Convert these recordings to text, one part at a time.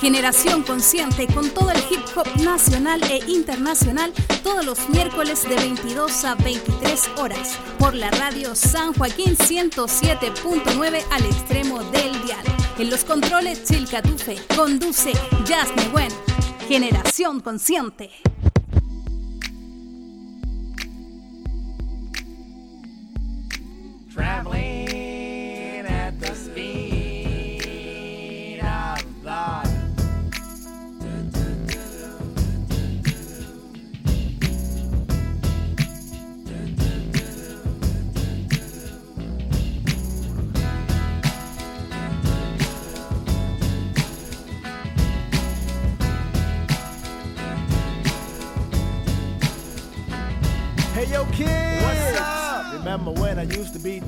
Generación Consciente con todo el hip hop nacional e internacional todos los miércoles de 22 a 23 horas por la radio San Joaquín 107.9 al extremo del dial. En los controles Chilcatufe conduce Jasmine Wen. Generación Consciente.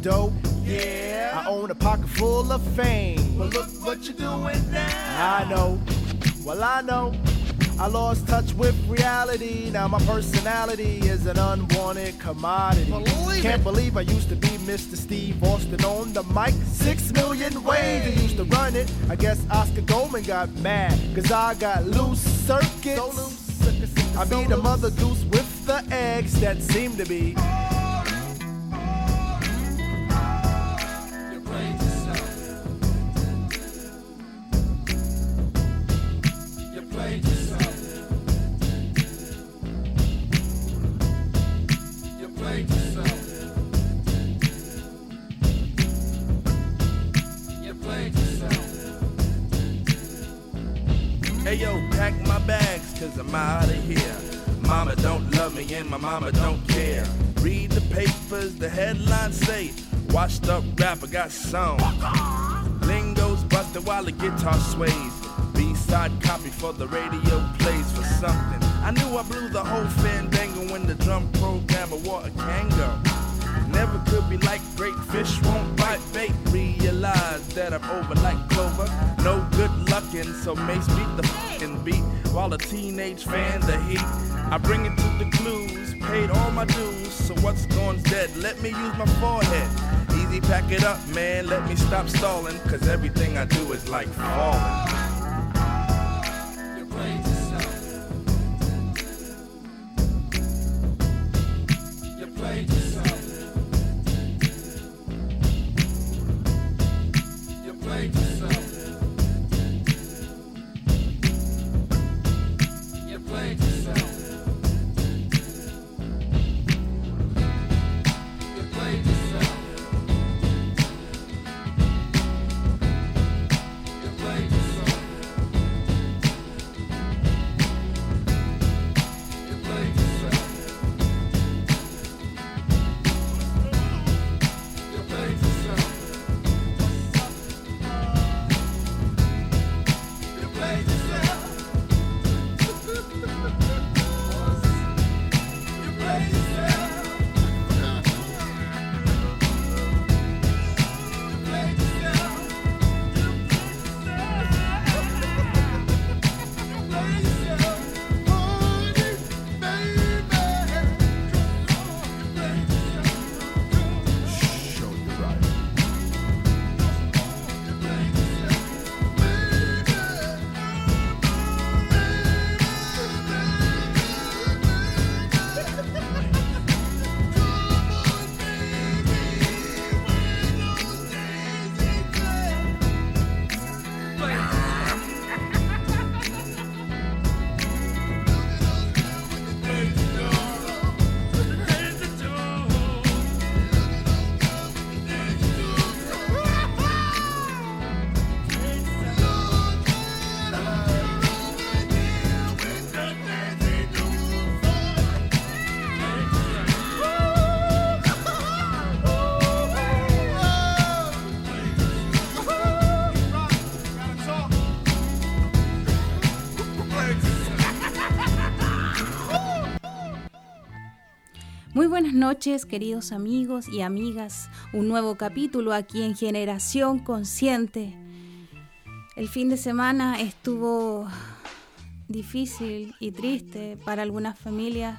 Dope. Yeah. I own a pocket full of fame. But look what you're doing now. I know. Well, I know. I lost touch with reality. Now my personality is an unwanted commodity. Believe Can't it. believe I used to be Mr. Steve Austin on the mic. Six million ways I used to run it. I guess Oscar Goldman got mad. Cause I got loose circuits. So loose, I be the mother goose with the eggs that seem to be. My bags, cause I'm outta here. mama don't love me and my mama don't care. Read the papers, the headlines say, washed up rapper got song. Lingo's busted while the guitar sways. B-side copy for the radio plays for something. I knew I blew the whole fandango when the drum programmer wore a Kango. Never could be like great fish won't bite bait. Realize that I'm over like Clover. No good luckin', so Mace beat the fucking beat while a teenage fan the heat. I bring it to the clues, paid all my dues, so what's gone's dead? Let me use my forehead. Easy, pack it up, man. Let me stop stalling, cause everything I do is like falling. Noches, queridos amigos y amigas. Un nuevo capítulo aquí en Generación Consciente. El fin de semana estuvo difícil y triste para algunas familias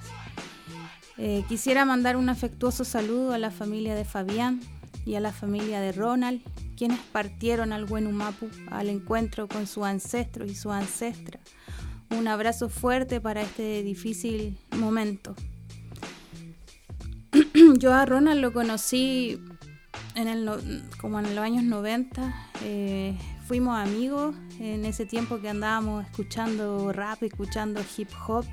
Eh, quisiera mandar un afectuoso saludo a la familia de Fabián y a la familia de Ronald, quienes partieron al buen Humapu al encuentro con su ancestro y su ancestra. Un abrazo fuerte para este difícil momento. Yo a Ronald lo conocí en el, como en los años 90. Eh, fuimos amigos en ese tiempo que andábamos escuchando rap, escuchando hip hop.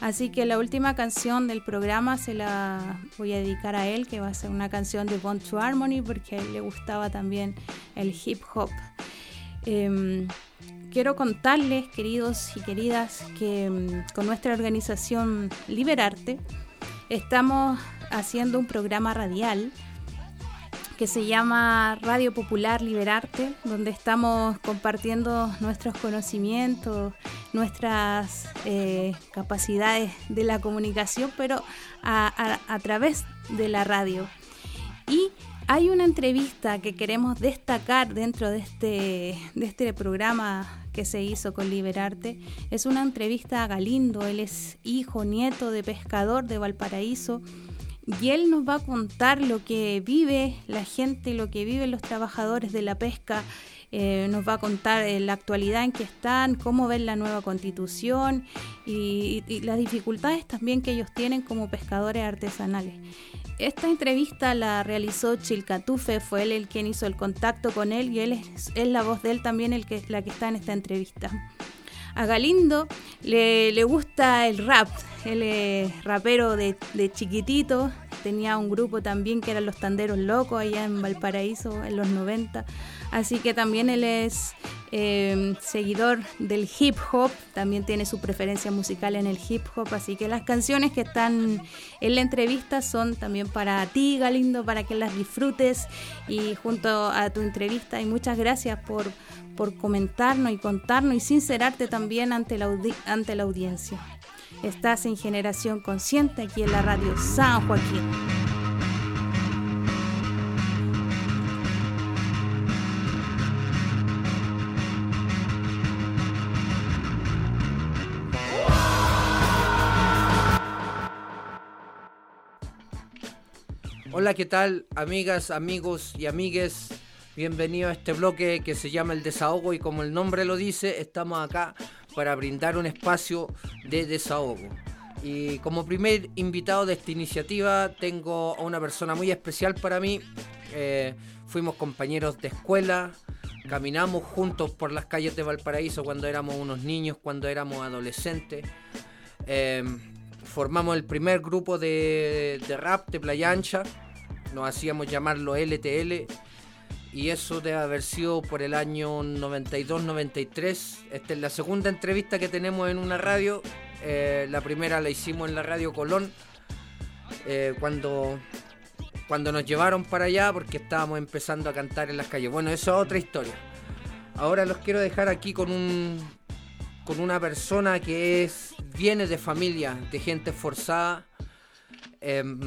Así que la última canción del programa se la voy a dedicar a él, que va a ser una canción de Bond to Harmony, porque a él le gustaba también el hip hop. Em, quiero contarles, queridos y queridas, que em, con nuestra organización Liberarte estamos haciendo un programa radial que se llama Radio Popular Liberarte, donde estamos compartiendo nuestros conocimientos, nuestras eh, capacidades de la comunicación, pero a, a través de la radio. Y hay una entrevista que queremos destacar dentro de este, de este programa que se hizo con Liberarte. Es una entrevista a Galindo, él es hijo, nieto de pescador de Valparaíso y él nos va a contar lo que vive la gente, lo que viven los trabajadores de la pesca. Eh, nos va a contar eh, la actualidad en que están, cómo ven la nueva constitución y, las dificultades también que ellos tienen como pescadores artesanales. Esta entrevista la realizó Chilcatufe, fue él el quien hizo el contacto con él y él es, la voz de él también el que, la que está en esta entrevista. A Galindo le, le gusta el rap, él es rapero de, chiquitito, tenía un grupo también que eran los Tanderos Locos allá en Valparaíso en los 90. Así que también él es em, seguidor del hip hop, también tiene su preferencia musical en el hip hop, así que las canciones que están en la entrevista son también para ti, Galindo, para que las disfrutes y junto a tu entrevista y muchas gracias por, por comentarnos y contarnos y sincerarte también ante la, ante la audiencia. Estás en Generación Consciente aquí en la radio San Joaquín. Hola, ¿qué tal, amigas, amigos y amigues? Bienvenido a este bloque que se llama El Desahogo y como el nombre lo dice, estamos acá para brindar un espacio de desahogo. Y como primer invitado de esta iniciativa tengo a una persona muy especial para mí. Eh, fuimos compañeros de escuela, caminamos juntos por las calles de Valparaíso cuando éramos unos niños, cuando éramos adolescentes. Eh, formamos el primer grupo de, rap de Playa Ancha, nos hacíamos llamarlo LTL y eso debe haber sido por el año 92-93. Esta es la segunda entrevista que tenemos en una radio. Eh, la primera la hicimos en la radio Colón, eh, cuando, cuando nos llevaron para allá porque estábamos empezando a cantar en las calles. Bueno, eso es otra historia. Ahora los quiero dejar aquí con un con una persona que es viene de familia, de gente forzada. Em,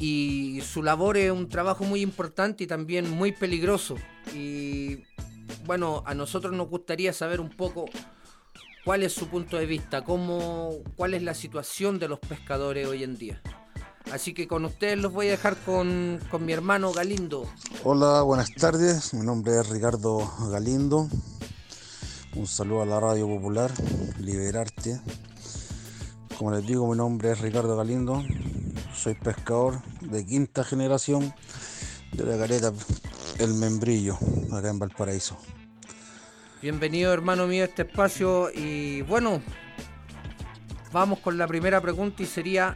y su labor es un trabajo muy importante y también muy peligroso. Y bueno, a nosotros nos gustaría saber un poco cuál es su punto de vista, cómo, cuál es la situación de los pescadores hoy en día. Así que con ustedes los voy a dejar con, con mi hermano Galindo. Hola, buenas tardes. Mi nombre es Ricardo Galindo. Un saludo a la Radio Popular, Liberarte. Como les digo, mi nombre es Ricardo Galindo soy pescador de quinta generación de la careta El Membrillo, acá en Valparaíso. Bienvenido hermano mío a este espacio y bueno, vamos con la primera pregunta y sería,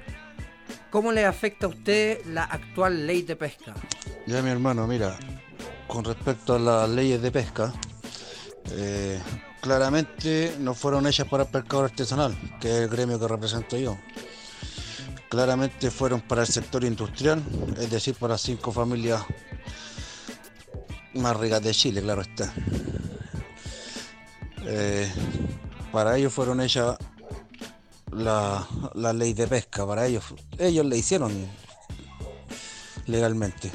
¿cómo le afecta a usted la actual ley de pesca? Ya mi hermano, mira, con respecto a las leyes de pesca, eh, claramente no fueron hechas para el pescador artesanal, que es el gremio que represento yo claramente fueron para el sector industrial, es decir, para cinco familias más ricas de Chile, claro está. Eh, para ellos fueron hechas la, la, ley de pesca, para ellos, ellos le hicieron legalmente.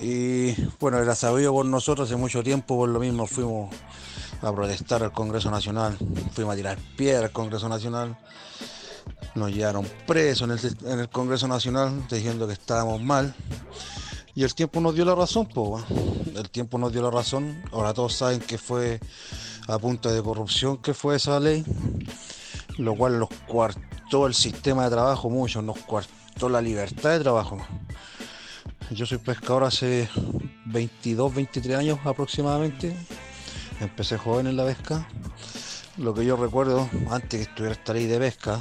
Y bueno, era sabido por nosotros hace mucho tiempo, por lo mismo fuimos a protestar al Congreso Nacional, fuimos a tirar piedra al Congreso Nacional Nos llevaron presos en el, en el Congreso Nacional diciendo que estábamos mal. Y el tiempo nos dio la razón, pues. El tiempo nos dio la razón. Ahora todos saben que fue a punta de corrupción que fue esa ley, lo cual nos cuartó el sistema de trabajo mucho, nos cuartó la libertad de trabajo. Yo soy pescador hace 22, 23 años aproximadamente. Empecé joven en la pesca. Lo que yo recuerdo, antes que estuviera esta ley de pesca,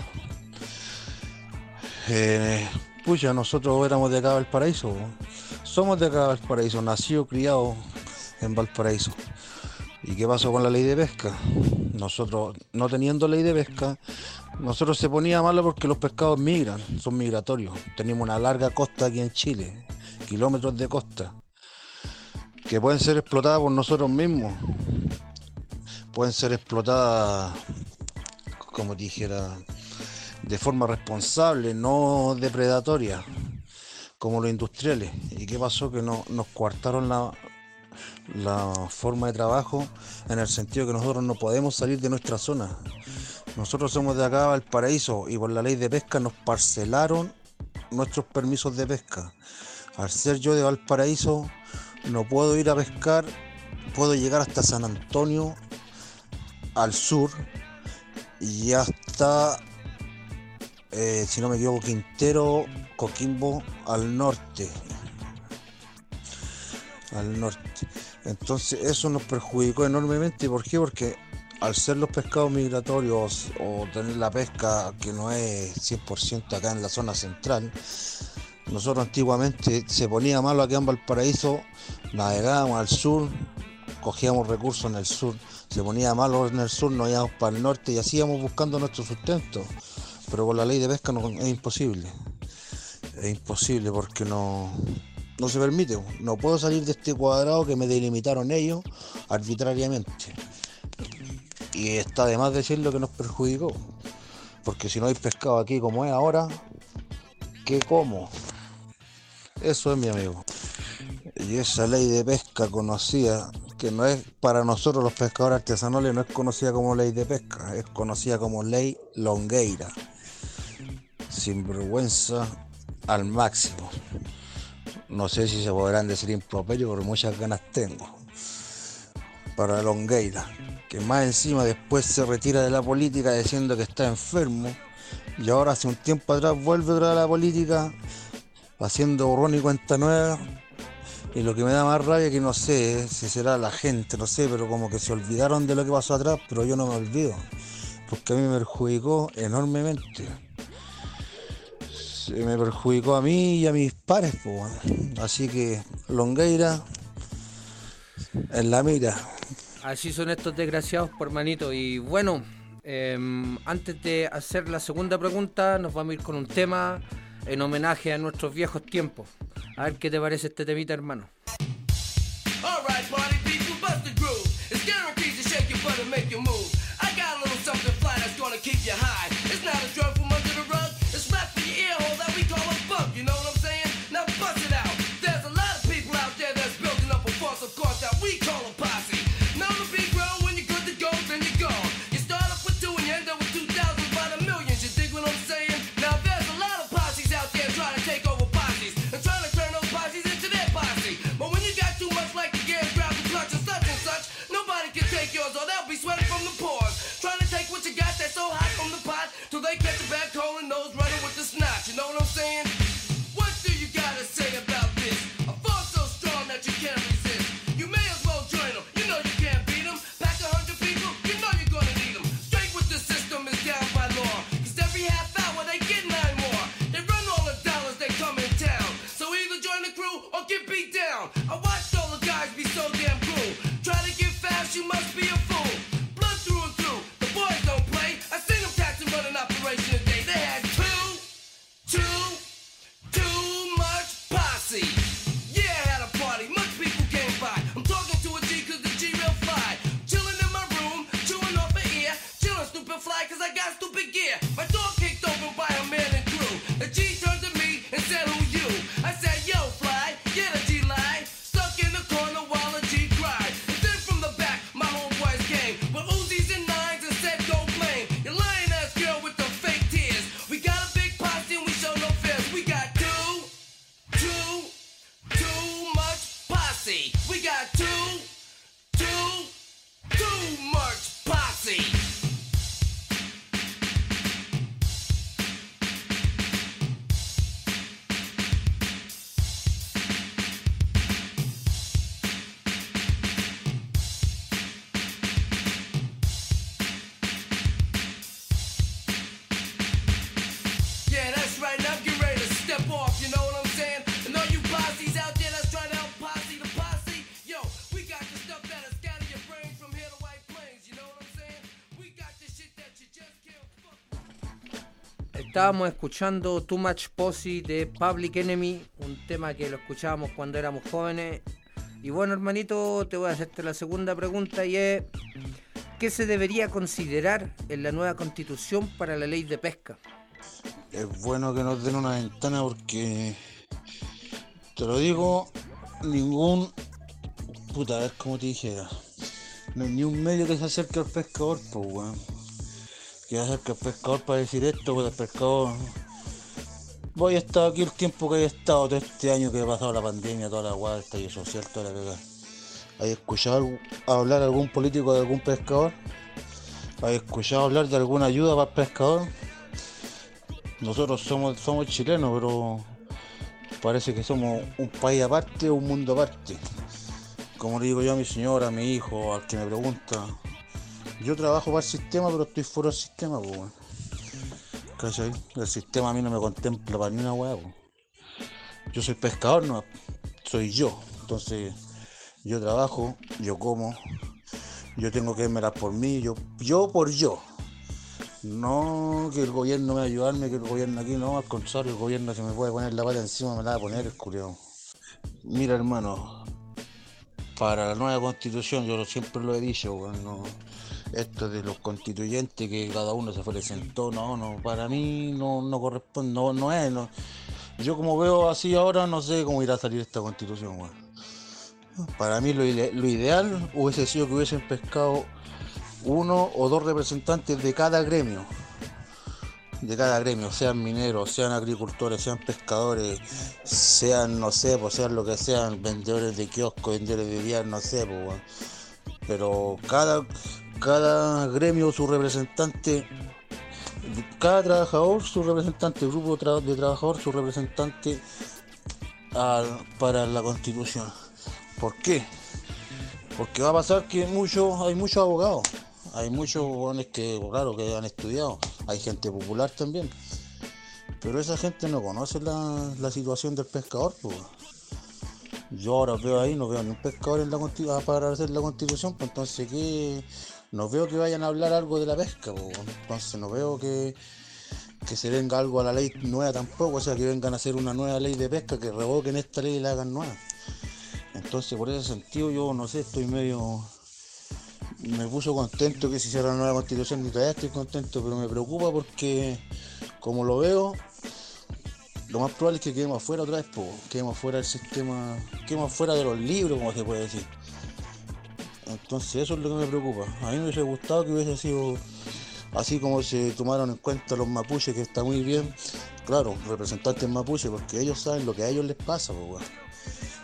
eh, pucha, nosotros éramos de acá Valparaíso. Somos de acá Valparaíso, nacido, criado en Valparaíso. ¿Y qué pasó con la ley de pesca? Nosotros, no teniendo ley de pesca, nosotros se ponía malo porque los pescados migran, son migratorios. Tenemos una larga costa aquí en Chile, kilómetros de costa, que pueden ser explotadas por nosotros mismos. Pueden ser explotadas, como dijera, de forma responsable, no depredatoria, como los industriales. ¿Y qué pasó? Que no, nos coartaron la, la forma de trabajo en el sentido que nosotros no podemos salir de nuestra zona. Nosotros somos de acá al paraíso y por la ley de pesca nos parcelaron nuestros permisos de pesca. Al ser yo de Valparaíso, no puedo ir a pescar, puedo llegar hasta San Antonio al sur y hasta, eh, si no me equivoco, Quintero, Coquimbo al norte. Al norte. Entonces eso nos perjudicó enormemente. ¿Por qué? Porque al ser los pescados migratorios o tener la pesca que no es 100% acá en la zona central, nosotros antiguamente se ponía malo acá en Valparaíso, navegábamos al sur, cogíamos recursos en el sur, se ponía malo en el sur, nos íbamos para el norte y así íbamos buscando nuestro sustento. Pero con la ley de pesca no, es imposible. Es imposible porque no, no se permite. No puedo salir de este cuadrado que me delimitaron ellos arbitrariamente. Y está de más decir lo que nos perjudicó. Porque si no hay pescado aquí como es ahora, ¿qué como? Eso es mi amigo. Y esa ley de pesca conocida, que no es para nosotros los pescadores artesanales, no es conocida como ley de pesca, es conocida como ley longueira. Sin vergüenza al máximo. No sé si se podrán decir improperio, pero muchas ganas tengo. Para Longueira, que más encima después se retira de la política diciendo que está enfermo. Y ahora hace un tiempo atrás vuelve a la política haciendo borrón y cuenta nueva. Y lo que me da más rabia que no sé si será la gente, no sé, pero como que se olvidaron de lo que pasó atrás, pero yo no me olvido. Porque a mí me perjudicó enormemente me perjudicó a mí y a mis pares, pues, así que Longueira en la mira. Así son estos desgraciados, por manito. Y bueno, em, antes de hacer la segunda pregunta, nos vamos a ir con un tema en homenaje a nuestros viejos tiempos. A ver qué te parece este temita, hermano. Estábamos escuchando Too Much Posse de Public Enemy, un tema que lo escuchábamos cuando éramos jóvenes. Y bueno, hermanito, te voy a hacerte la segunda pregunta y es, ¿qué se debería considerar en la nueva constitución para la ley de pesca? Es bueno que nos den una ventana porque, te lo digo, ningún, puta, a ver cómo te dijera, no hay ni un medio que se acerque al pescador, pues, weón. Que se acerque al pescador para decir esto, pues el pescador... Voy a estar aquí el tiempo que he estado todo este año que he pasado la pandemia, toda la guada, y social, toda la pegada. ¿Has escuchado hablar algún político de algún pescador? ¿Has escuchado hablar de alguna ayuda para el pescador? Nosotros somos, somos chilenos, pero parece que somos un país aparte, un mundo aparte. Como le digo yo a mi señora, a mi hijo, al que me pregunta, yo trabajo para el sistema, pero estoy fuera del sistema, pues. El sistema a mí no me contempla para ni una weá. Yo soy pescador, no, soy yo. Entonces, yo trabajo, yo como, yo tengo que verme por mí, yo, yo por yo. No que el gobierno me va ayudarme, que el gobierno aquí no, al contrario, el gobierno se me puede poner la pata encima, me la va a poner el. Mira hermano, para la nueva constitución, yo siempre lo he dicho, bueno, esto de los constituyentes que cada uno se presentó, no, no, para mí no, no corresponde, no, no es, no. Yo como veo así ahora no sé cómo irá a salir esta constitución. Para mí lo, lo ideal hubiese sido que hubiesen pescado uno o dos representantes de cada gremio. De cada gremio, sean mineros, sean agricultores, sean pescadores, sean, no sé, pues sean lo que sean, vendedores de kiosco, vendedores de días, no sé, pues. Pero cada, cada gremio, su representante, cada trabajador, su representante, grupo de, tra- de trabajador, su representante al- para la constitución. ¿Por qué? Porque va a pasar que muchos, hay muchos abogados, hay muchos jóvenes que, claro, que han estudiado, hay gente popular también. Pero esa gente no conoce la, la situación del pescador, pues. Yo ahora veo ahí, no veo ni un pescador en la para hacer la constitución, pues entonces que no veo que vayan a hablar algo de la pesca. Entonces no veo que, que se venga algo a la ley nueva tampoco, o sea que vengan a hacer una nueva ley de pesca, que revoquen esta ley y la hagan nueva. Entonces, por ese sentido, yo no sé, estoy medio. Me puso contento que se hiciera la nueva constitución, y todavía estoy contento, pero me preocupa porque, como lo veo, lo más probable es que quedemos afuera otra vez, po, quedemos fuera del sistema, quedemos fuera de los libros, como se puede decir. Entonces, eso es lo que me preocupa. A mí me hubiese gustado que hubiese sido así como se tomaron en cuenta los mapuches, que está muy bien. Claro, representantes mapuches, porque ellos saben lo que a ellos les pasa,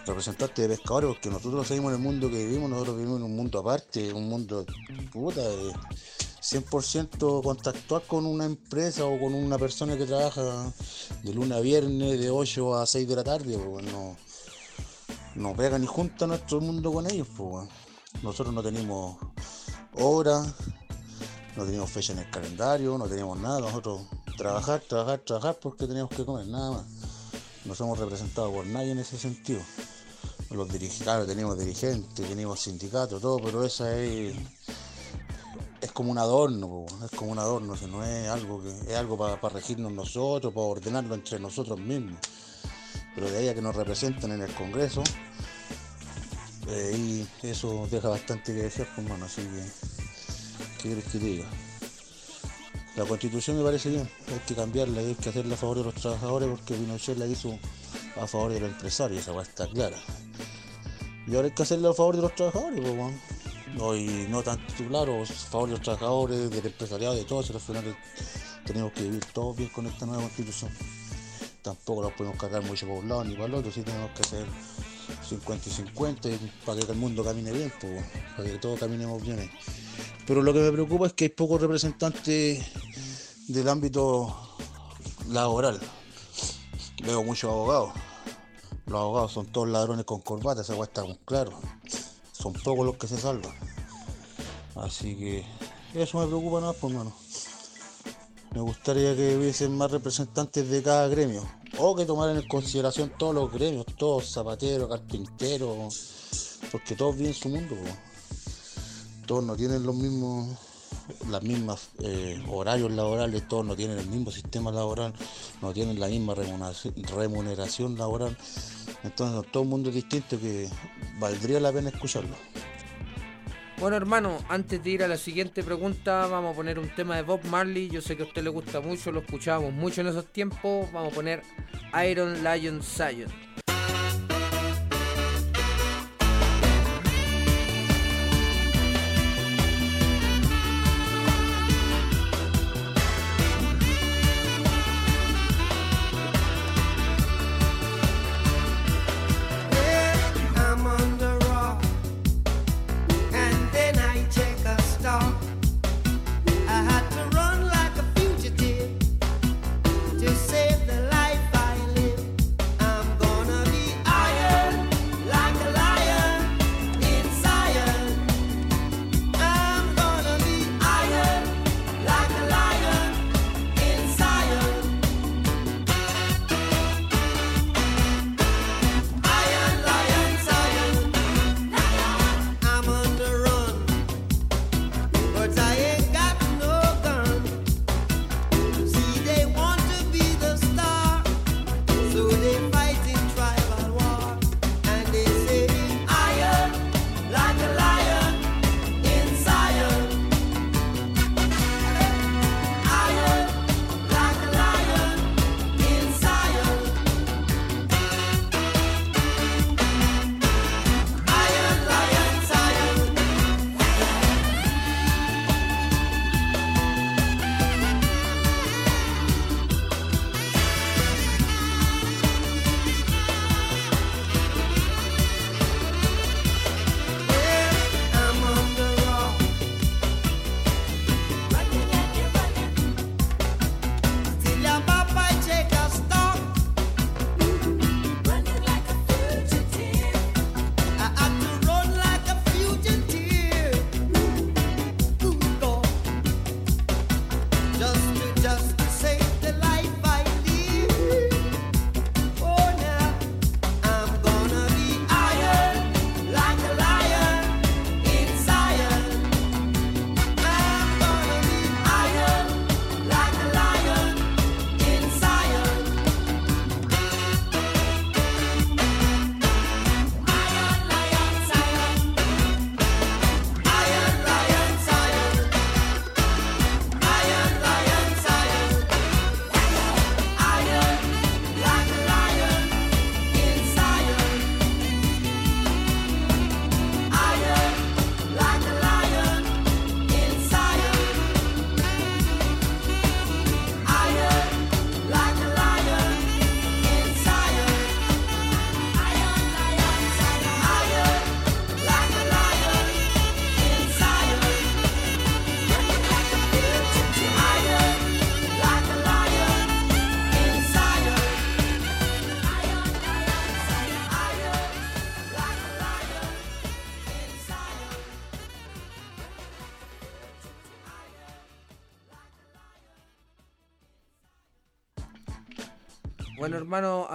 representantes de pescadores, porque nosotros seguimos en el mundo que vivimos, nosotros vivimos en un mundo aparte, un mundo puta, de 100% contactuar con una empresa o con una persona que trabaja de lunes a viernes, de 8 a 6 de la tarde, no, no pega ni junta nuestro mundo con ellos, pues. Nosotros no tenemos horas, no tenemos fecha en el calendario, no tenemos nada, nosotros trabajar, trabajar, trabajar porque tenemos que comer, nada más. No somos representados por nadie en ese sentido. Los dirigentes, tenemos dirigentes, tenemos sindicatos, todo, pero esa es, es como un adorno, es como un adorno, o no es algo que es algo para regirnos nosotros, para ordenarlo entre nosotros mismos. Pero de ahí a que nos representen en el Congreso, eh, y eso deja bastante que desear, pues, mano, así que, ¿qué quieres que te diga? La constitución me parece bien, hay que cambiarla, hay que hacerla a favor de los trabajadores porque Pinochet la hizo a favor de los empresarios, esa va está clara. Y ahora hay que hacerla a favor de los trabajadores, pues, weón. No, y no tanto, claro, a favor de los trabajadores, del empresariado, de todos, al final tenemos que vivir todos bien con esta nueva constitución. Tampoco nos podemos cargar mucho por un lado ni para el otro, sí tenemos que hacer 50 y 50 y para que el mundo camine bien, para que todos caminemos bien. Pero lo que me preocupa es que hay pocos representantes del ámbito laboral. Veo muchos abogados. Los abogados son todos ladrones con corbata, esa está claro. Son pocos los que se salvan. Así que eso me preocupa nada, pues mano. Me gustaría que hubiesen más representantes de cada gremio. O que tomaran en consideración todos los gremios, todos zapateros, carpinteros. Porque todos viven su mundo, todos no tienen los mismos las mismas eh, horarios laborales, todos no tienen el mismo sistema laboral, no tienen la misma remuneración, laboral. Entonces todo el mundo es distinto que valdría la pena escucharlo. Bueno hermano, antes de ir a la siguiente pregunta, vamos a poner un tema de Bob Marley. Yo sé que a usted le gusta mucho, lo escuchábamos mucho en esos tiempos. Vamos a poner Iron Lion Zion.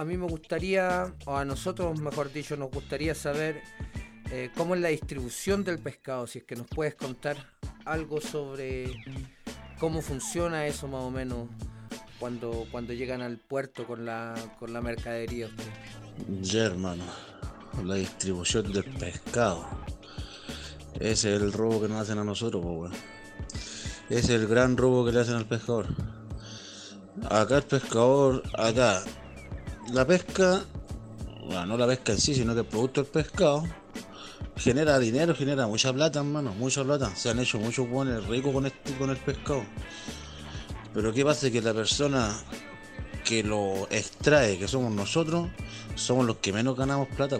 A mí me gustaría, o a nosotros, mejor dicho, nos gustaría saber eh, cómo es la distribución del pescado. Si es que nos puedes contar algo sobre cómo funciona eso más o menos cuando, cuando llegan al puerto con la, con la mercadería. Ya, hermano, la distribución del pescado. Ese es el robo que nos hacen a nosotros, pues, es el gran robo que le hacen al pescador. Acá el pescador, acá, la pesca, bueno, no la pesca en sí, sino que el producto del pescado, genera dinero, genera mucha plata, hermano, mucha plata. Se han hecho muchos buenos ricos con, este, el pescado. Pero ¿qué pasa? Que la persona que lo extrae, que somos nosotros, somos los que menos ganamos plata,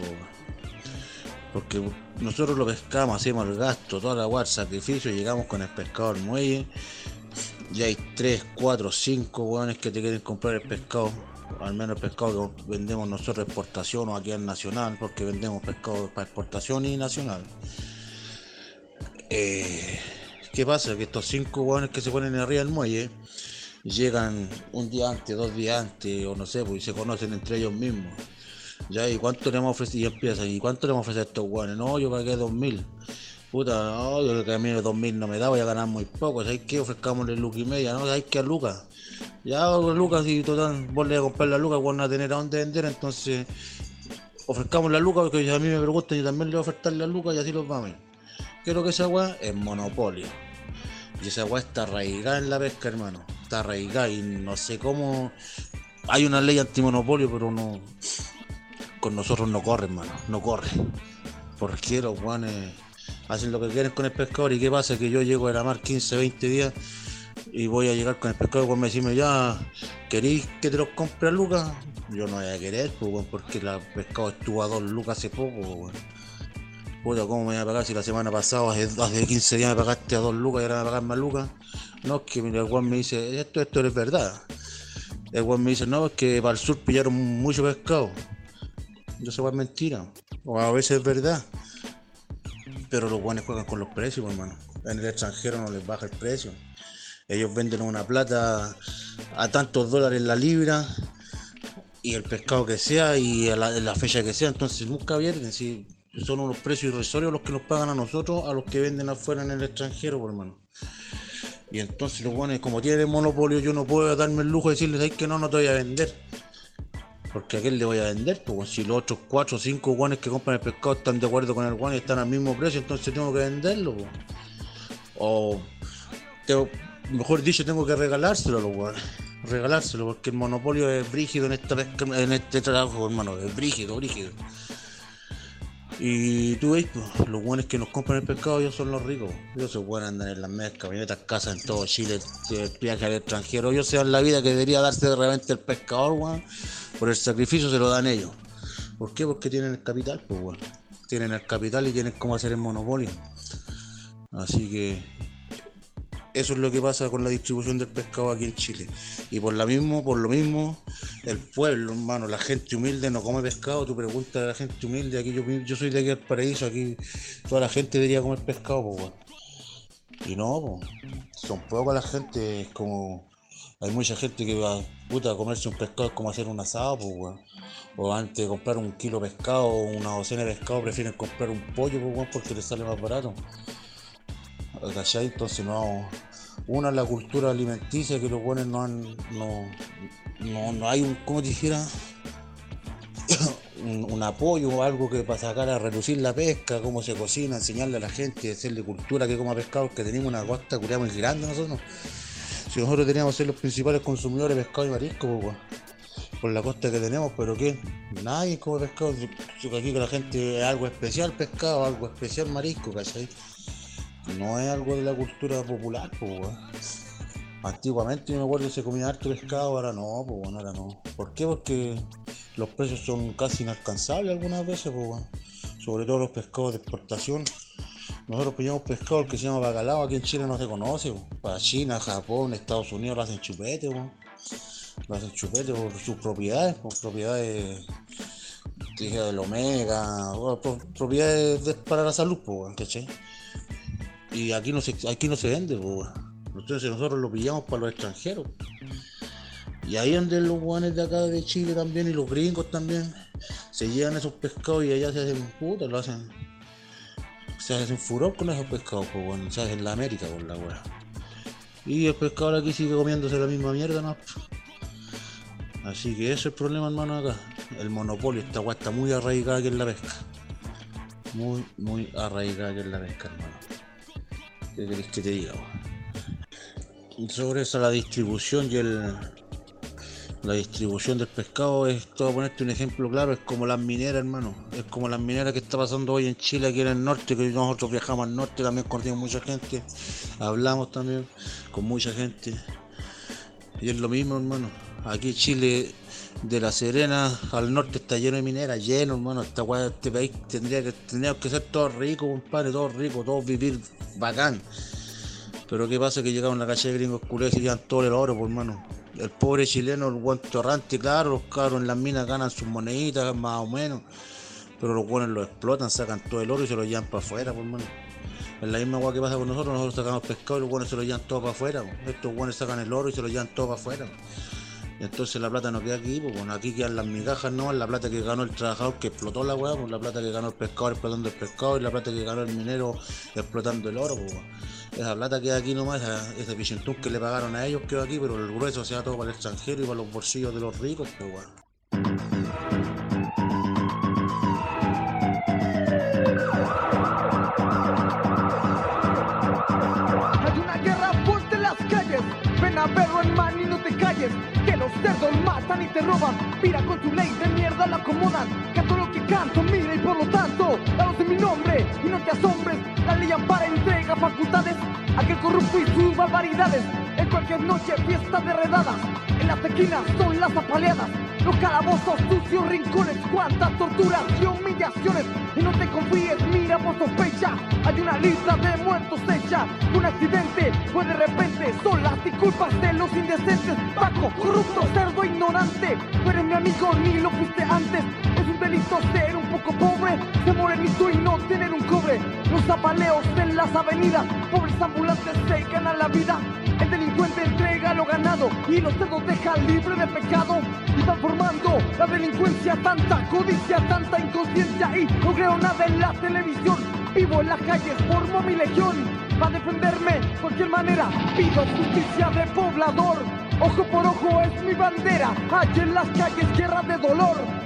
porque nosotros lo pescamos, hacemos el gasto, toda la guarda, sacrificio, llegamos con el pescado al muelle ya hay 3, 4, 5 hueones que te quieren comprar el pescado. Al menos el pescado que vendemos nosotros exportación o aquí al nacional, porque vendemos pescado para exportación y nacional. Eh, ¿Qué pasa? Que estos 5 hueones que se ponen arriba del muelle llegan un día antes, dos días antes, o no sé, pues se conocen entre ellos mismos. Ya, ¿y cuánto le hemos ofrecido? Y empiezan, ¿y cuánto le hemos ofrecido a estos hueones? No, yo pagué 2000. Puta, no, yo que a mí de 2000 no me da, voy a ganar muy poco. ¿Sabes qué? Ofrezcámosle Luca y media, ¿no? ¿Sabes qué? Lucas. Ya, Lucas, si total, vos le comprar la Lucas, van a tener a dónde vender, entonces ofrezcamos la Lucas, porque a mí me preguntan, yo también le voy a ofertar la Lucas y así los vamos. Quiero que esa weá es monopolio. Y esa weá está arraigada en la pesca, hermano. Está arraigada y no sé cómo. Hay una ley antimonopolio, pero no. Con nosotros no corre, hermano. No corre. Porque los guanes hacen lo que quieren con el pescador. ¿Y qué pasa? Que yo llego a la mar 15, 20 días y voy a llegar con el pescador cuando me decime ya, ¿queréis que te los compre a Lucas? Yo no voy a querer, pues, porque el pescado estuvo a dos lucas hace poco, pues, Puta, ¿cómo me voy a pagar si la semana pasada, hace, 15 días me pagaste a dos lucas y ahora me a pagar más lucas? No, es que el Juan me dice, esto, esto es verdad. El Juan me dice, no, es que para el sur pillaron mucho pescado. Yo sé, es mentira. O a veces es verdad. Pero los guanes juegan con los precios, pues, hermano. En el extranjero no les baja el precio. Ellos venden una plata a tantos dólares la libra y el pescado que sea y a la, fecha que sea, entonces nunca pierden. Si son unos precios irrisorios los que nos pagan a nosotros, a los que venden afuera en el extranjero, por hermano. Y entonces los guanes, como tienen monopolio, yo no puedo darme el lujo de decirles ahí que no, no te voy a vender. Porque a quién le voy a vender, pues si los otros 4 o 5 guanes que compran el pescado están de acuerdo con el guan y están al mismo precio, entonces tengo que venderlo. O mejor dicho, tengo que regalárselo a los regalárselo, porque el monopolio es brígido en, esta, en este trabajo, hermano, es brígido, brígido. Y tú pues, los buenos que nos compran el pescado, ellos son los ricos. Ellos se pueden andar en las mesas, camionetas, casas en todo Chile, viaje al extranjero. Ellos se dan la vida que debería darse de repente el pescador, weón. Por el sacrificio se lo dan ellos. ¿Por qué? Porque tienen el capital, pues, weón. Tienen el capital y tienen cómo hacer el monopolio. Así que eso es lo que pasa con la distribución del pescado aquí en Chile. Y por lo mismo, por lo mismo, el pueblo, hermano, la gente humilde no come pescado. Tú preguntas a la gente humilde, aquí yo, yo soy de aquí al paraíso, aquí toda la gente debería comer pescado, pues, Y no, son pocas la gente, es como. Hay mucha gente que va puta, a comerse un pescado es como hacer un asado, pues, O antes de comprar un kilo de pescado o una docena de pescado, prefieren comprar un pollo, pues, porque les sale más barato. ¿Cachai? Entonces no. Una la cultura alimenticia que los buenos no han. No, no, hay un, como dijera, un, apoyo o algo que para sacar a reducir la pesca, cómo se cocina, enseñarle a la gente, hacerle cultura que coma pescado, que tenemos una costa curia muy grande nosotros. Si nosotros teníamos que ser los principales consumidores de pescado y marisco, pues, por la costa que tenemos, pero que nadie come pescado. Aquí que la gente es algo especial pescado, algo especial marisco, ¿cachai? No es algo de la cultura popular, pues, Antiguamente yo me acuerdo que se comía harto pescado, ahora no, pues ahora no. ¿Por qué? Porque los precios son casi inalcanzables algunas veces, pues Sobre todo los pescados de exportación. Nosotros pillamos pescado que se llama bacalao, aquí en Chile no se conoce, Para China, Japón, Estados Unidos lo hacen chupete, pues. Lo hacen chupete por sus propiedades, por propiedades dije del omega, propiedades para la salud, pues, ¿cachai? Y aquí no se, aquí no se vende, pues. Entonces nosotros lo pillamos para los extranjeros. Y ahí donde los guanes de acá de Chile también y los gringos también se llevan esos pescados y allá se hacen puta, lo hacen. Se hacen furor con esos pescados, pues bueno, se hacen la América con la weá. Y el pescador aquí sigue comiéndose la misma mierda, ¿no? Así que ese es el problema, hermano, acá. El monopolio, esta weá está muy arraigada aquí en la pesca. Muy, muy arraigada aquí en la pesca, hermano. ¿Qué querés que te diga? Sobre eso la distribución y el la distribución del pescado es todo ponerte un ejemplo claro, es como las mineras, hermano. Es como las mineras que está pasando hoy en Chile, aquí en el norte, que nosotros viajamos al norte, también conocimos mucha gente, hablamos también con mucha gente. Y es lo mismo, hermano. Aquí Chile, de la Serena al norte está lleno de mineras, lleno, hermano. Esta este país tendría que, tendría que ser todos ricos, compadre, todos ricos, todos vivir bacán. Pero qué pasa que llegaron a la calle de gringos culeros y llevan todo el oro, por pues, mano. El pobre chileno, el buen torrante, claro, los cabros en las minas ganan sus moneditas, más o menos. Pero los buenos lo explotan, sacan todo el oro y se lo llevan para afuera, por pues, mano. Es la misma agua que pasa con nosotros, nosotros sacamos pescado y los buenos se lo llevan todo para afuera. Estos buenos sacan el oro y se lo llevan todo para afuera. Entonces la plata no queda aquí, pues bueno, aquí quedan las migajas, ¿no? La plata que ganó el trabajador que explotó la weá, pues la plata que ganó el pescador explotando el pescado y la plata que ganó el minero explotando el oro, pues Esa plata queda aquí nomás, esa, ese pichentún que le pagaron a ellos quedó aquí, pero el grueso se va todo para el extranjero y para los bolsillos de los ricos, pues bueno. Te roban. Mira con tu ley de mierda la acomodan. Canto lo que canto, mira y por lo tanto, danos en mi nombre y no te asombres. La ley ampara entrega facultades. Aquel corrupto y sus barbaridades. En cualquier noche, fiesta de redadas. En las esquinas son las apaleadas. Los calabozos, sucios rincones, cuántas torturas y humillaciones. Y no te confíes, mira por sospecha. Hay una lista de muertos hecha. Un accidente fue de repente. Son las disculpas de los indecentes. Paco, corrupto, cerdo, ignorante. No eres mi amigo ni lo fuiste antes. Es un delito ser un poco pobre. Ser morenito y no tener un cobre. Los zapaleos en las avenidas. Pobres ganan la vida. El delincuente entrega lo ganado y los cerdos dejan libre de pecado. Y están formando la delincuencia, tanta codicia, tanta inconsciencia. Y no creo nada en la televisión. Vivo en las calles, formo mi legión. Para defenderme, de cualquier manera, pido justicia de poblador. Ojo por ojo es mi bandera. Hay en las calles guerra de dolor.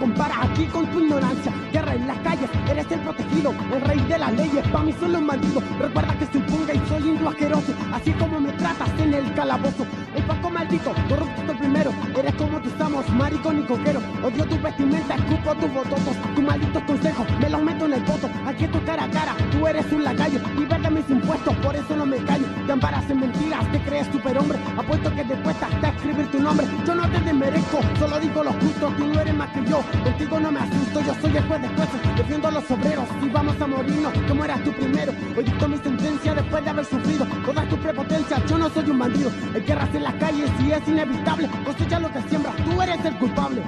Nada se compara aquí con tu ignorancia. En las calles, eres el protegido, el rey de las leyes, para mí solo un maldito. Recuerda que se imponga y soy indio asqueroso, así como me tratas en el calabozo. El Paco maldito, corrupto primero, eres como tú estamos, maricón y coquero. Odio tu vestimenta, escupo tus bototos, tus malditos consejos, me los meto en el voto. Aquí es tu cara a cara, tú eres un lacayo, de mis impuestos, por eso no me callo. Te amparas en mentiras, te crees superhombre, apuesto que te cuesta hasta escribir tu nombre. Yo no te desmerezco, solo digo lo justo, tú no eres más que yo. Contigo no me asusto, yo soy el juez de defiendo a los obreros y vamos a morirnos como eras tú primero. Hoy dicto mi sentencia después de haber sufrido toda tu prepotencia. Yo no soy un bandido, hay guerras en las calles y es inevitable. Cosecha lo que siembras, tú eres el culpable.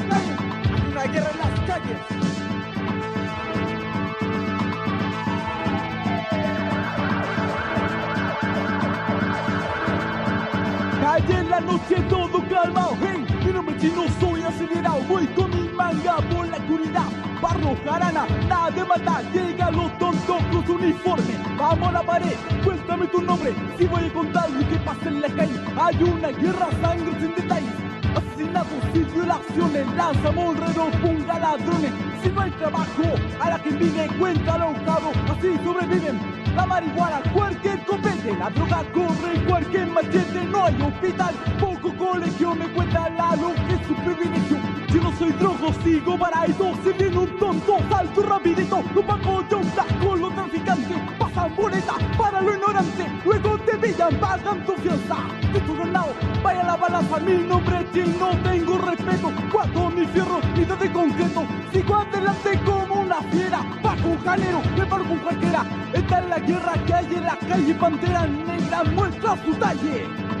Una guerra en las calles. Calle la noche todo calmado, hey, nombre es chino, soy acelerado, voy con mi manga por la oscuridad, barro, jarana, nada de matar, llega los tontos con su uniforme, vamos a la pared, cuéntame tu nombre, si voy a contar lo que pasa en la calle, hay una guerra, sangre sin y violaciones, lanzamos ponga ladrones, si no hay trabajo, a la que vive, cuéntalo, cabo, así sobreviven. La marihuana, cualquier copete, la droga corre, cualquier machete, no hay hospital, poco colegio, me cuenta la lo que es su privilegio. Yo no soy drogo, sigo parado, si viene un tonto, salto rapidito, lo pago yo, con los traficantes, boleta para lo ignorante, luego te pillan, pagan tu fianza, de tu ganado, vaya la balanza, mi nombre Jim, no tengo respeto, cuando mi fierro, mi de concreto, sigo adelante como una fiera, bajo un jalero, me paro con cualquiera, esta es la guerra que hay en la calle, pantera negra muestra su talle.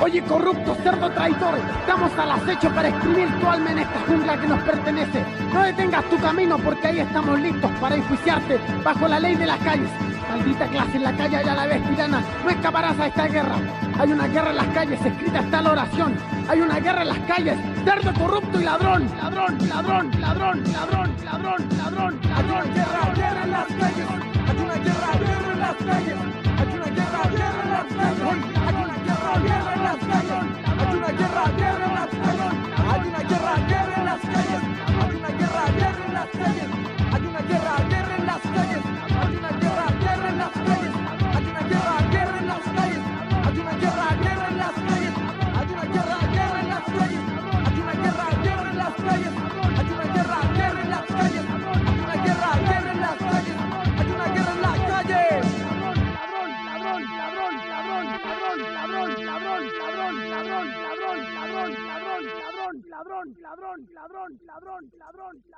Oye, corrupto, cerdo traidor, estamos al acecho para escribir tu alma en esta jungla que nos pertenece. No detengas tu camino porque ahí estamos listos para enjuiciarte bajo la ley de las calles. Maldita clase en la calle y a la vez tirana, no escaparás a esta guerra. Hay una guerra en las calles, escrita está la oración. Hay una guerra en las calles, cerdo corrupto y ladrón. Ladrón, ladrón, ladrón, ladrón, ladrón, ladrón, ladrón. Hay una guerra, guerra en las calles. Hay una guerra, guerra en las calles. Hay una guerra, guerra en las calles. Hay una guerra, guerra, don't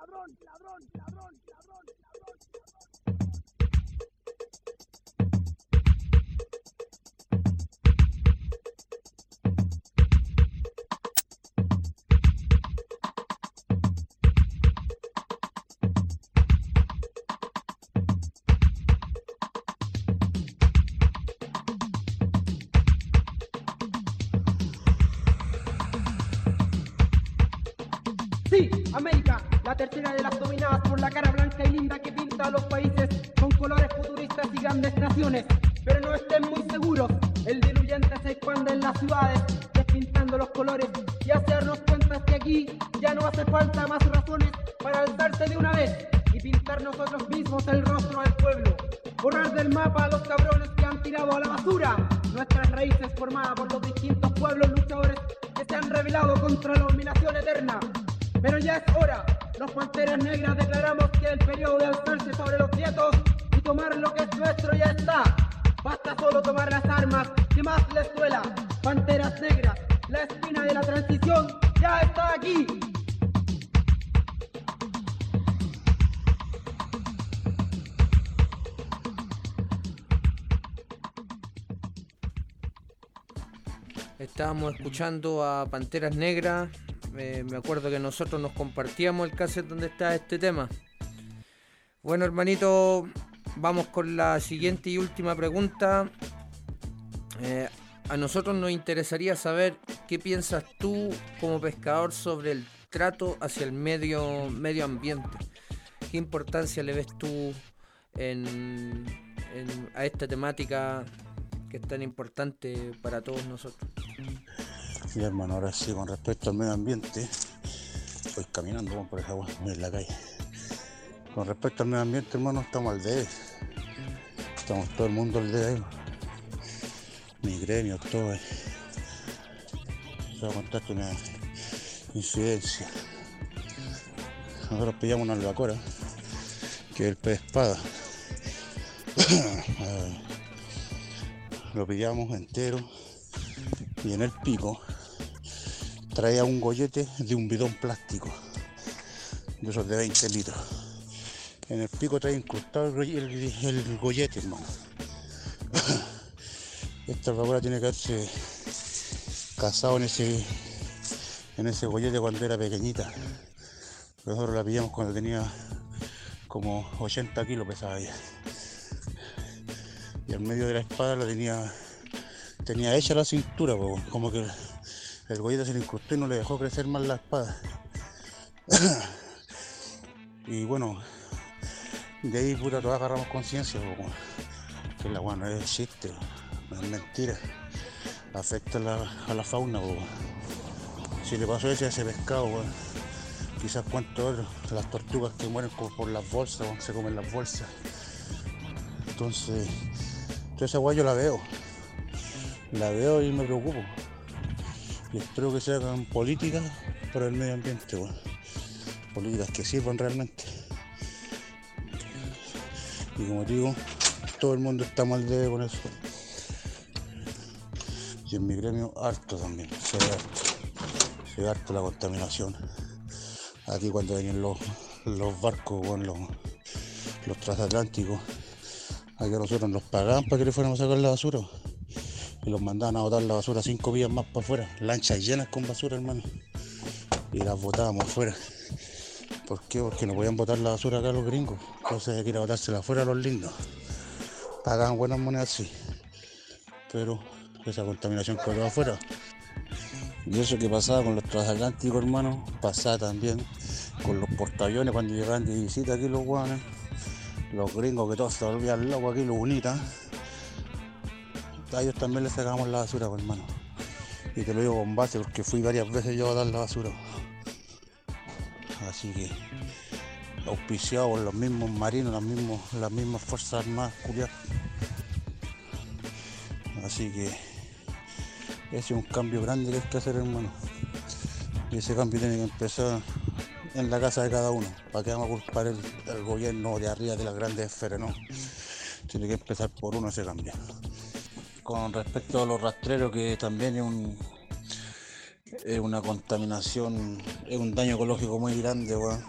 a Panteras Negras. me acuerdo que nosotros nos compartíamos el cassette donde está este tema. Bueno, hermanito, vamos con la siguiente y última pregunta. Eh, a nosotros nos interesaría saber qué piensas tú como pescador sobre el trato hacia el medio, medio ambiente. ¿Qué importancia le ves tú en- en- a esta temática que es tan importante para todos nosotros? Sí, hermano, ahora sí, con respecto al medio ambiente, voy caminando por esa agua en la calle. Con respecto al medio ambiente, hermano, estamos al debe. Estamos todo el mundo al debe. Mi gremio, todo. eh. Va a contarte una incidencia. Nosotros pillamos una albacora, que es el pez espada. Eh, Lo pillamos entero y en el pico traía un gollete de un bidón plástico, de esos de 20 litros. En el pico traía incrustado el, el- el gollete, hermano. Esta vacuna tiene que haberse casado en ese, en ese gollete cuando era pequeñita. Nosotros la pillamos cuando tenía como 80 kilos pesaba ella. Y en medio de la espada la tenía tenía hecha la cintura, como que el gollete se le incrustó y no le dejó crecer más la espada. y bueno, de ahí puta todos agarramos conciencia, que la weá no es chiste, no es mentira, afecta a la, fauna. Si le pasó ese a ese pescado, quizás cuántos otros, las tortugas que mueren por las bolsas, se comen las bolsas. Entonces, toda esa weá yo la veo la veo y me preocupo. Y espero que se hagan políticas para el medio ambiente, weón. Políticas que sirvan realmente. Y como digo, todo el mundo está mal de con eso. Y en mi gremio harto también, se ve harto. Se ve harto la contaminación. Aquí cuando venían los, los barcos, weón, los, los transatlánticos, aquí a nosotros nos pagaban para que le fuéramos a sacar la basura y los mandaban a botar la basura cinco días más para afuera, lanchas llenas con basura, hermano, y las botábamos afuera. ¿Por qué? Porque no podían botar la basura acá los gringos, entonces hay que ir a botársela afuera a los lindos. Pagaban buenas monedas, sí, pero esa contaminación quedó afuera. Y eso que pasaba con los transatlánticos, hermano, pasaba también con los portaaviones cuando llegaban de visita aquí los guanes, los gringos que todos se volvían locos aquí, los bonitas a ellos también les sacamos la basura, pues, hermano. Y te lo digo con base porque fui varias veces yo a dar la basura. Así que auspiciado por los mismos marinos, los mismos, las mismas fuerzas armadas, culiadas. Así que ese es un cambio grande que hay que hacer, hermano. Y ese cambio tiene que empezar en la casa de cada uno. ¿Para qué vamos a culpar el, el gobierno de arriba de las grandes esferas? No. Tiene que empezar por uno ese cambio con respecto a los rastreros, que también es un, una contaminación, es un daño ecológico muy grande, weón.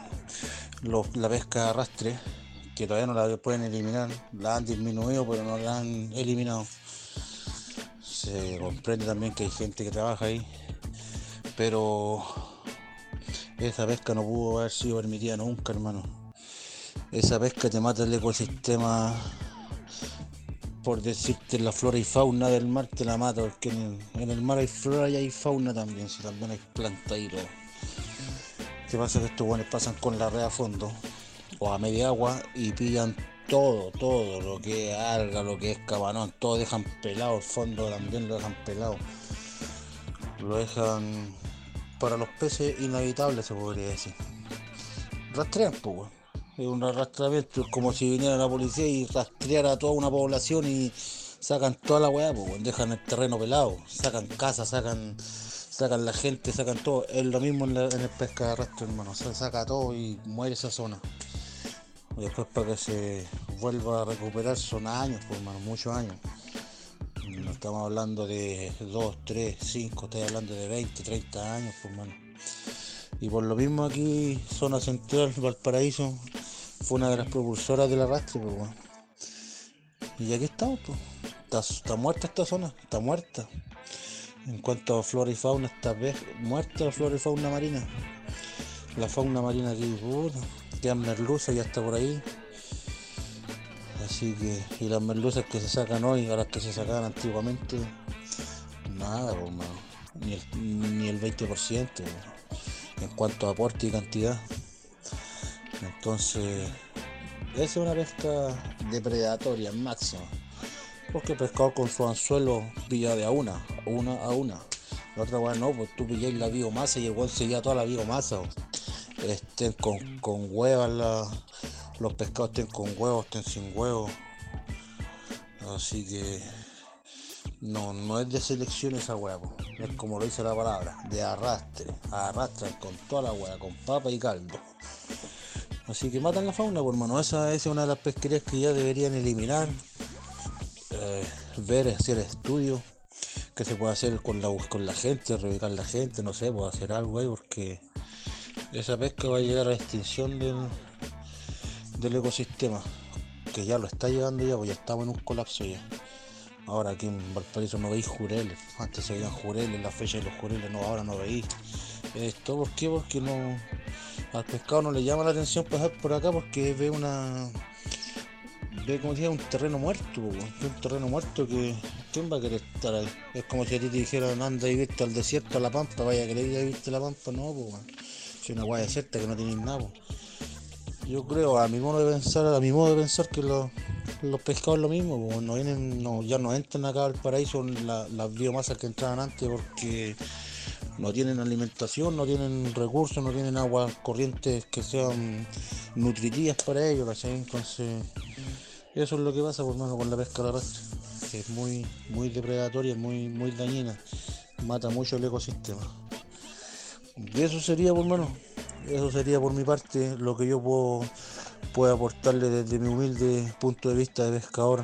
Los- la pesca de arrastre, que todavía no la pueden eliminar, la han disminuido, pero no la han eliminado. Se comprende también que hay gente que trabaja ahí, pero esa pesca no pudo haber sido permitida nunca, hermano. Esa pesca te mata el ecosistema, por decirte, la flora y fauna del mar te la mata, porque en el, mar hay flora y hay fauna también, si también hay planta todo. ¿Qué pasa? Que estos buenos pasan con la red a fondo o a media agua y pillan todo, todo, lo que es alga, lo que es cabanón, todo dejan pelado, el fondo también lo dejan pelado. Lo dejan para los peces inhabitable se podría decir. Rastrean, pues. Es un arrastramiento, es como si viniera la policía y rastreara a toda una población y sacan toda la weá, pues, dejan el terreno pelado, sacan casas, sacan sacan la gente, sacan todo. Es lo mismo en, la- el pesca de arrastre, hermano. Se saca todo y muere esa zona. Después para que se vuelva a recuperar son años, pues, hermano, muchos años. No estamos hablando de 2, 3, 5, estoy hablando de 20, 30 años, pues, hermano. Y por lo mismo aquí, zona central, Valparaíso, fue una de las propulsoras del arrastre, pues, weón. Y aquí estamos, pues. Está, muerta esta zona, está muerta. En cuanto a flora y fauna, está muerta la flora y fauna marina. La fauna marina aquí, puta, quedan merluzas, ya está por ahí. Así que, y las merluzas que se sacan hoy, a las que se sacaban antiguamente, nada, pues. Ni el, ni el 20%, pues, en cuanto a aporte y cantidad. Entonces, esa es una pesca depredatoria máxima. Porque el pescador con su anzuelo pilla de a una, una a una. La otra weá no, pues tú pilláis la biomasa y el weón se lleva toda la biomasa. Estén con, con huevas los pescados estén con huevos, estén sin huevos. Así que no, no es de selección esa hueá, es como lo dice la palabra, de arrastre, arrastran con toda la hueá, con papa y caldo. Así que matan la fauna, por hermano. Esa, es una de las pesquerías que ya deberían eliminar. Eh, ver, hacer estudios que se puede hacer con la, con la gente, reubicar la gente, no sé, puedo hacer algo ahí porque esa pesca va a llegar a la extinción del, del ecosistema, que ya lo está llegando ya, pues ya estamos en un colapso ya. Ahora aquí en Valparaíso no veis jureles, antes se veían jureles, la fecha de los jureles, no, ahora no veis. Esto, ¿por qué? Porque no, al pescado no le llama la atención pasar por acá porque ve una, ve como si un terreno muerto, po, un terreno muerto que, ¿quién va a querer estar ahí? Es como si a ti te dijeran anda y viste al desierto, a la pampa, vaya a querer ir a viste la pampa, no, pues, si una guaya desierta que no tenéis nada, po. Yo creo, a mi modo de pensar, a mi modo de pensar que los, los pescados es lo mismo, pues, no vienen, no, ya no entran acá al paraíso la- las biomasas que entraban antes porque no tienen alimentación, no tienen recursos, no tienen aguas corrientes que sean nutritivas para ellos. Entonces, eso es lo que pasa, por mano, con la pesca de arrastre, que es muy, muy depredatoria, muy, muy dañina, mata mucho el ecosistema. Y eso sería, por mano, eso sería por mi parte lo que yo puedo, puedo aportarle desde mi humilde punto de vista de pescador,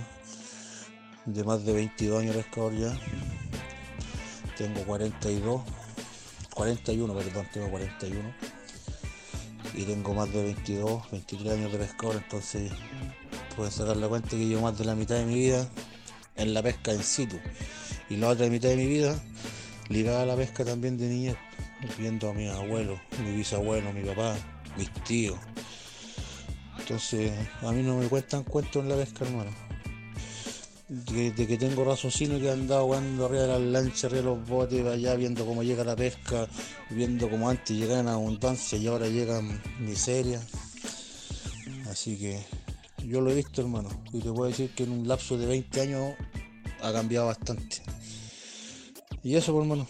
de más de 22 años pescador ya. Tengo 42, 41, perdón, tengo 41. Y tengo más de 22, 23 años de pescador, entonces pueden sacar la cuenta que yo más de la mitad de mi vida en la pesca en situ. Y la otra mitad de mi vida ligada a la pesca también de niñez, viendo a mis abuelos, mi bisabuelo, mi papá, mis tíos. Entonces, a mí no me cuentan cuentos en la pesca, hermano. De, que tengo raciocinio que he andado jugando arriba de las lanchas, arriba de los botes, allá viendo cómo llega la pesca, viendo cómo antes llegaban abundancia y ahora llegan miseria. Así que yo lo he visto, hermano, y te puedo decir que en un lapso de 20 años ha cambiado bastante. Y eso, pues, hermano,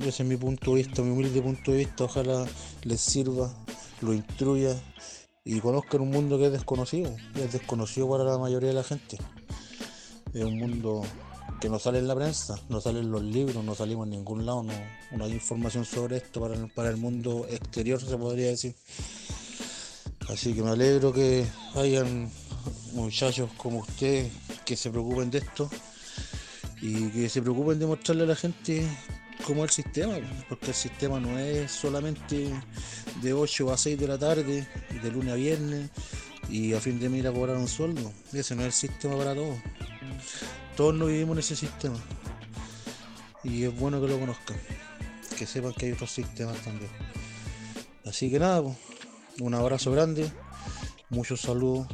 ese es mi punto de vista, mi humilde punto de vista. Ojalá les sirva, lo instruya y conozcan un mundo que es desconocido. Es desconocido para la mayoría de la gente. Es un mundo que no sale en la prensa, no sale en los libros, no salimos en ningún lado, no, hay información sobre esto para para el mundo exterior, se podría decir. Así que me alegro que hayan muchachos como ustedes que se preocupen de esto y que se preocupen de mostrarle a la gente cómo es el sistema, porque el sistema no es solamente de 8 a 6 de la tarde, de lunes a viernes, y a fin de mes a cobrar un sueldo. Ese no es el sistema para todos. Todos no vivimos en ese sistema. Y es bueno que lo conozcan, que sepan que hay otros sistemas también. Así que nada, un abrazo grande, muchos saludos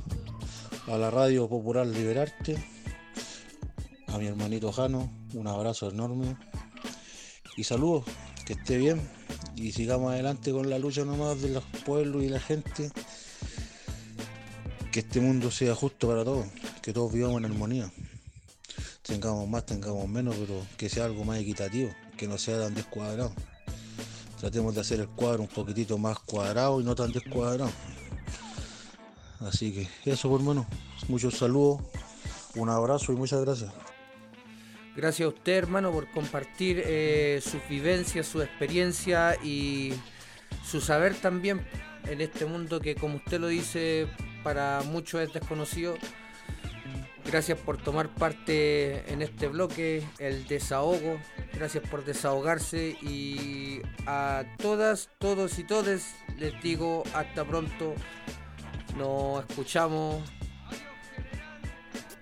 a la Radio Popular Liberarte, a mi hermanito Jano, un abrazo enorme y saludos, que esté bien y sigamos adelante con la lucha nomás de los pueblos y la gente, que este mundo sea justo para todos, que todos vivamos en armonía, tengamos más, tengamos menos, pero que sea algo más equitativo, que no sea tan descuadrado. Tratemos de hacer el cuadro un poquitito más cuadrado y no tan descuadrado. Así que eso, por hermano. Muchos saludos, un abrazo y muchas gracias. Gracias a usted, hermano, por compartir eh, sus vivencias, su experiencia y su saber también en este mundo que, como usted lo dice, para muchos es desconocido. Gracias por tomar parte en este bloque, el desahogo. Gracias por desahogarse y a todas, todos y todes les digo hasta pronto. Nos escuchamos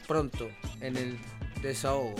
pronto en el desahogo.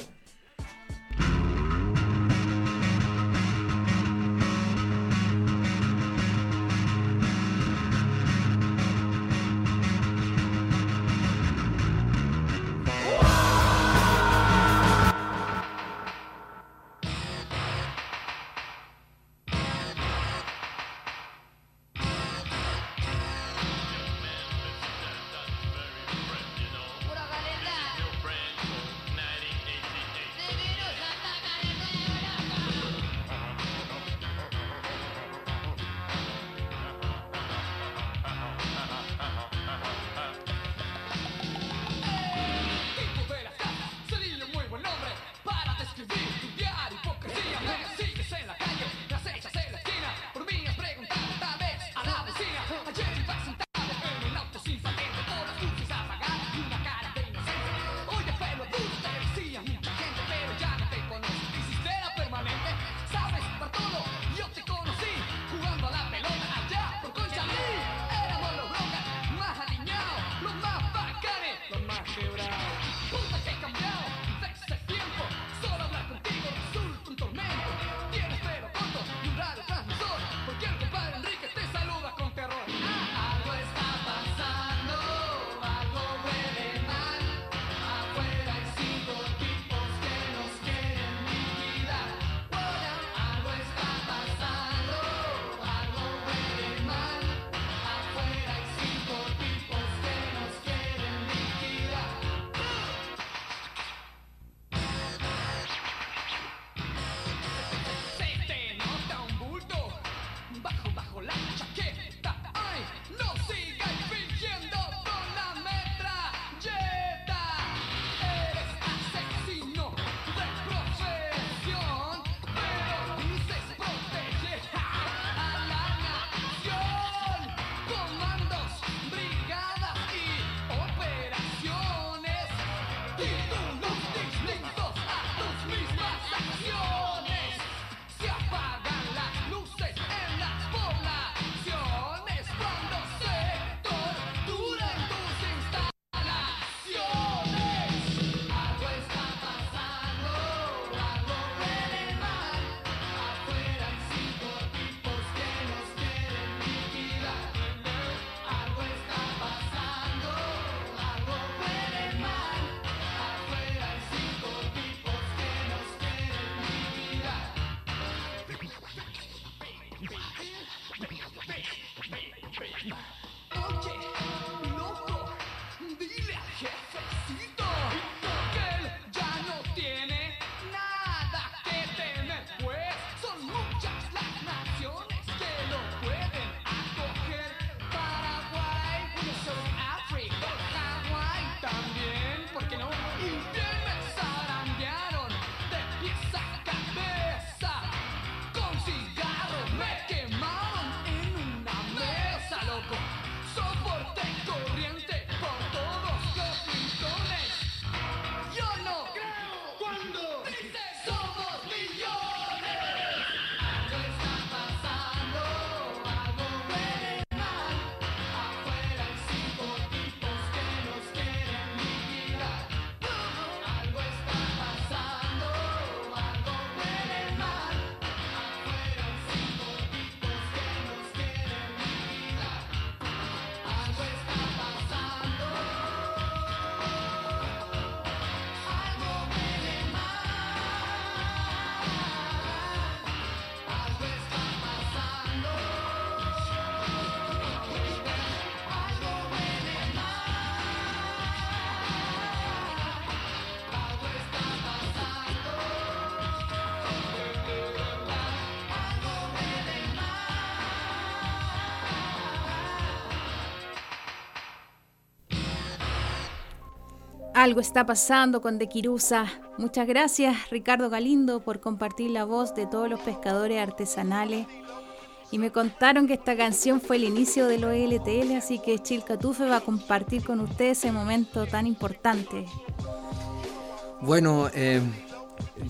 Algo está pasando con De Quirusa. Muchas gracias Ricardo Galindo por compartir la voz de todos los pescadores artesanales. Y me contaron que esta canción fue el inicio de los LTL, así que Chilcatufe va a compartir con ustedes ese momento tan importante. Bueno, eh,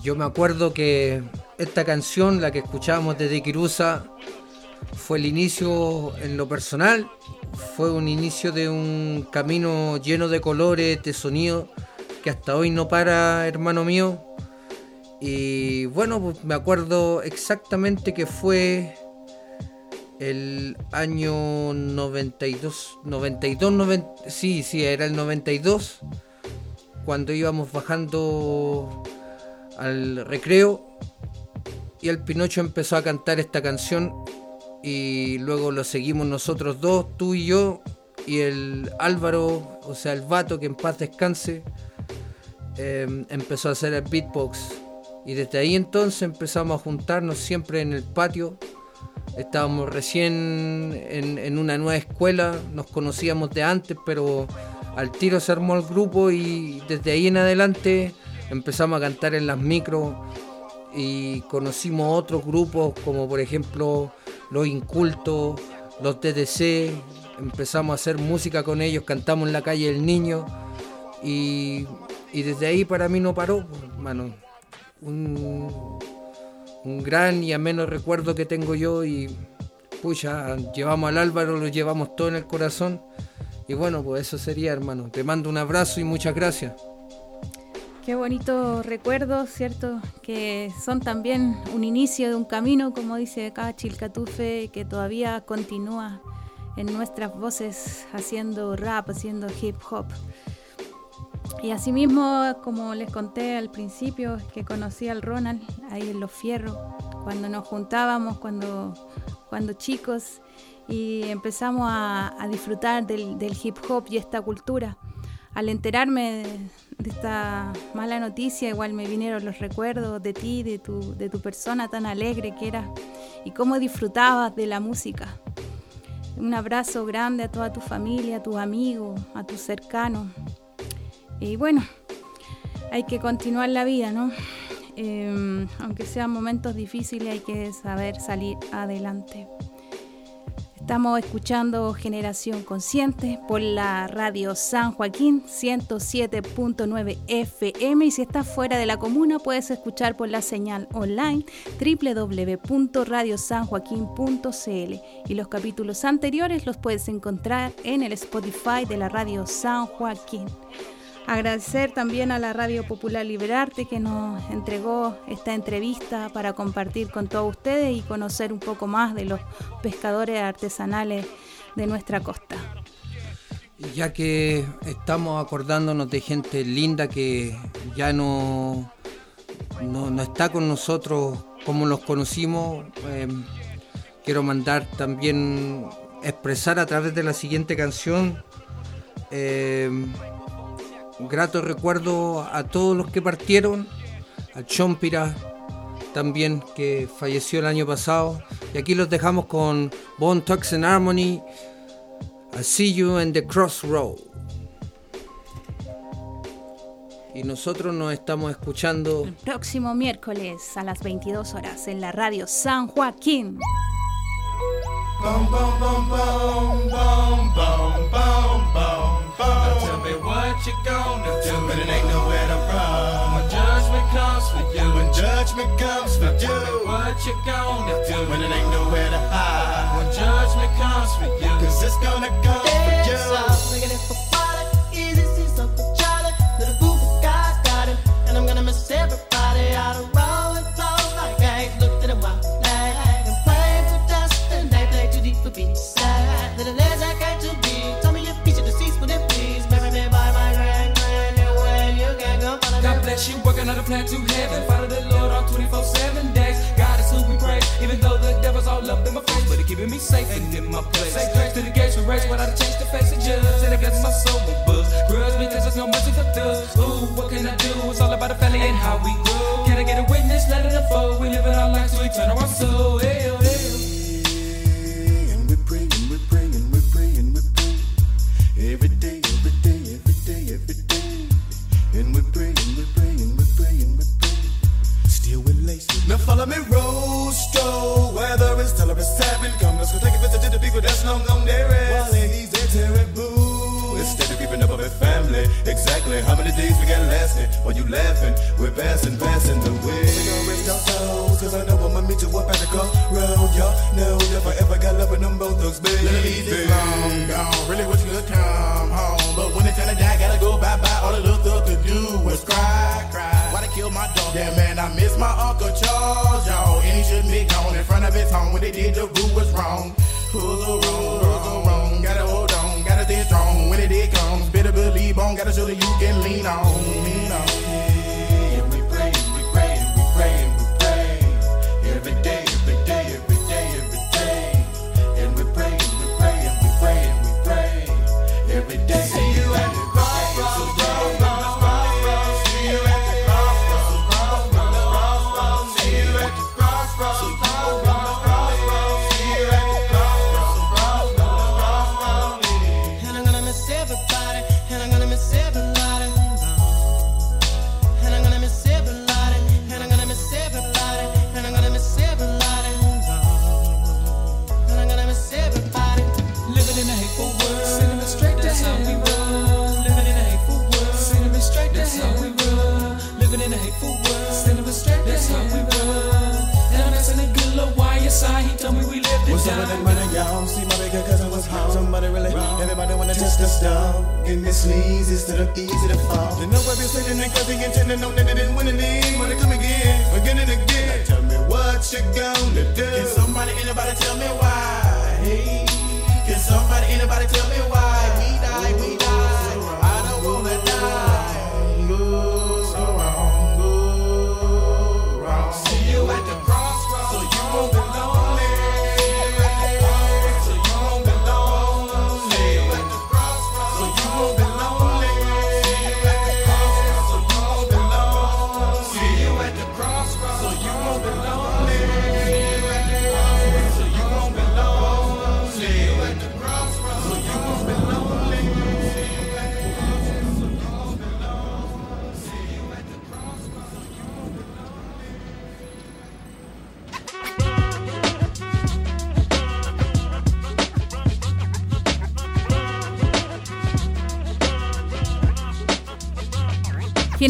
yo me acuerdo que esta canción, la que escuchábamos desde Quirusa, fue el inicio en lo personal, fue un inicio de un camino lleno de colores, de sonido, que hasta hoy no para, hermano mío. Y bueno, pues me acuerdo exactamente que fue el año 92, 92, 90, sí, sí, era el 92 cuando íbamos bajando al recreo y el Pinocho empezó a cantar esta canción y luego lo seguimos nosotros dos, tú y yo y el Álvaro, o sea el vato que en paz descanse, em, empezó a hacer el beatbox y desde ahí entonces empezamos a juntarnos siempre en el patio. Estábamos recién en, en una nueva escuela, nos conocíamos de antes, pero al tiro se armó el grupo y desde ahí en adelante empezamos a cantar en las micros y conocimos otros grupos como por ejemplo los Incultos, los TDC, empezamos a hacer música con ellos, cantamos en la calle del niño y, desde ahí para mí no paró, hermano. Un, un gran y ameno recuerdo que tengo yo y pucha, llevamos al Álvaro, lo llevamos todo en el corazón y bueno, pues eso sería, hermano. Te mando un abrazo y muchas gracias. Qué bonito recuerdo, ¿cierto? Que son también un inicio de un camino, como dice acá Chilcatufe, que todavía continúa en nuestras voces haciendo rap, haciendo hip hop. Y asimismo, como les conté al principio, que conocí al Ronald ahí en Los Fierros, cuando nos juntábamos, cuando, cuando chicos, y empezamos a, disfrutar del, hip hop y esta cultura. Al enterarme de, esta mala noticia, igual me vinieron los recuerdos de ti, de tu, de tu persona tan alegre que eras y cómo disfrutabas de la música. Un abrazo grande a toda tu familia, a tus amigos, a tus cercanos. Y bueno, hay que continuar la vida, ¿no? Em, aunque sean momentos difíciles, hay que saber salir adelante. Estamos escuchando Generación Consciente por la radio San Joaquín 107.9 FM y si estás fuera de la comuna puedes escuchar por la señal online www.radiosanjoaquín.cl y los capítulos anteriores los puedes encontrar en el Spotify de la radio San Joaquín. Agradecer también a la Radio Popular Liberarte que nos entregó esta entrevista para compartir con todos ustedes y conocer un poco más de los pescadores artesanales de nuestra costa. Ya que estamos acordándonos de gente linda que ya no, no, está con nosotros como los conocimos, em, quiero mandar también, expresar a través de la siguiente canción. Em, grato recuerdo a todos los que partieron, a Chompira también que falleció el año pasado. Y aquí los dejamos con Bone Talks and Harmony. I see you in the crossroad. Y nosotros nos estamos escuchando el próximo miércoles a las 22 horas en la radio San Joaquín. Boom, boom. tell me what you gonna do when it ain't nowhere to run. When judgment comes for you, when judgment comes for you. Tell me what you gonna do when it ain't nowhere to hide. When judgment comes for you, cause it's gonna come for you. Looking for water, easy, see something Charlie. Little boo, God's got him, and I'm gonna miss everybody out of She working on a plan to heaven. Follow the Lord on 24 7 days. God is who we praise. Even though the devil's all up in my face, but he keeping me safe and in my place. Say grace to the gates we race without a change to face the judge. And I guess my soul will buzz. Grudge me, because there's no mercy for thugs. Ooh, what can I do? It's all about the family and how we grow. Can I get a witness? Let it unfold. We live in our lives, so we turn our soul. Hell, oh. Why you laughing? We're passing, passing the way. We gon' rest our toes, cause I know I'ma meet you up at the crossroad. Y'all know if I ever got love with them both thugs, baby. Let me I long gone, really wish you could come home. But when it's time to die, gotta go bye-bye. All the little thug could do was cry, cry. Why they kill my dog? Yeah, man, I miss my Uncle Charles, y'all. And he shouldn't be gone in front of his home. When they did, the rule was wrong. Who's the rule? nothing strong when it, it comes. Better believe on, Gotta show that you can lean on. Lean on.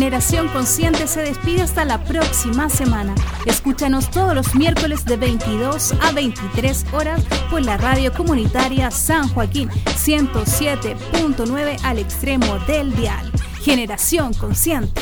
Generación Consciente se despide hasta la próxima semana. Escúchanos todos los miércoles de 22 a 23 horas por la radio comunitaria San Joaquín 107.9 al extremo del dial. Generación Consciente.